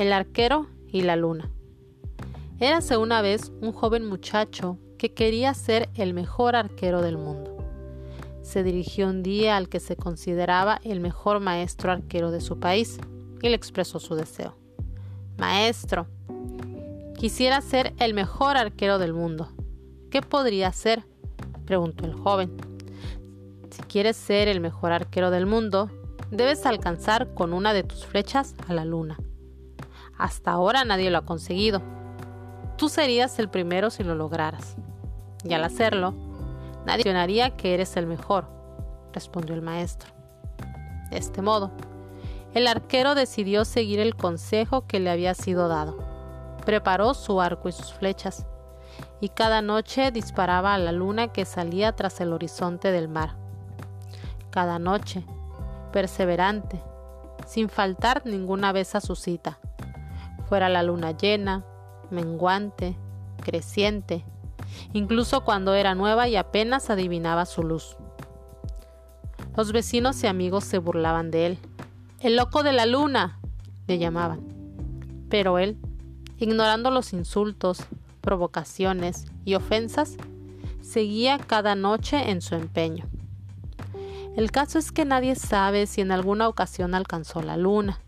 El arquero y la luna. Érase una vez un joven muchacho que quería ser el mejor arquero del mundo. Se dirigió un día al que se consideraba el mejor maestro arquero de su país y le expresó su deseo. Maestro, quisiera ser el mejor arquero del mundo. ¿Qué podría ser? preguntó el joven. Si quieres ser el mejor arquero del mundo, debes alcanzar con una de tus flechas a la luna. Hasta ahora nadie lo ha conseguido. Tú serías el primero si lo lograras. Y al hacerlo, nadie mencionaría que eres el mejor, respondió el maestro. De este modo, el arquero decidió seguir el consejo que le había sido dado. Preparó su arco y sus flechas, y cada noche disparaba a la luna que salía tras el horizonte del mar. Cada noche, perseverante, sin faltar ninguna vez a su cita, fuera la luna llena, menguante, creciente, incluso cuando era nueva y apenas adivinaba su luz. Los vecinos y amigos se burlaban de él. El loco de la luna, le llamaban. Pero él, ignorando los insultos, provocaciones y ofensas, seguía cada noche en su empeño. El caso es que nadie sabe si en alguna ocasión alcanzó la luna,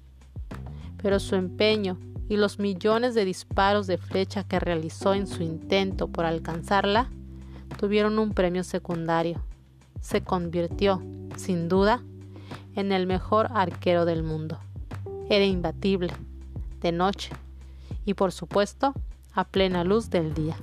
pero su empeño y los millones de disparos de flecha que realizó en su intento por alcanzarla tuvieron un premio secundario. Se convirtió, sin duda, en el mejor arquero del mundo. Era imbatible, de noche y por supuesto a plena luz del día.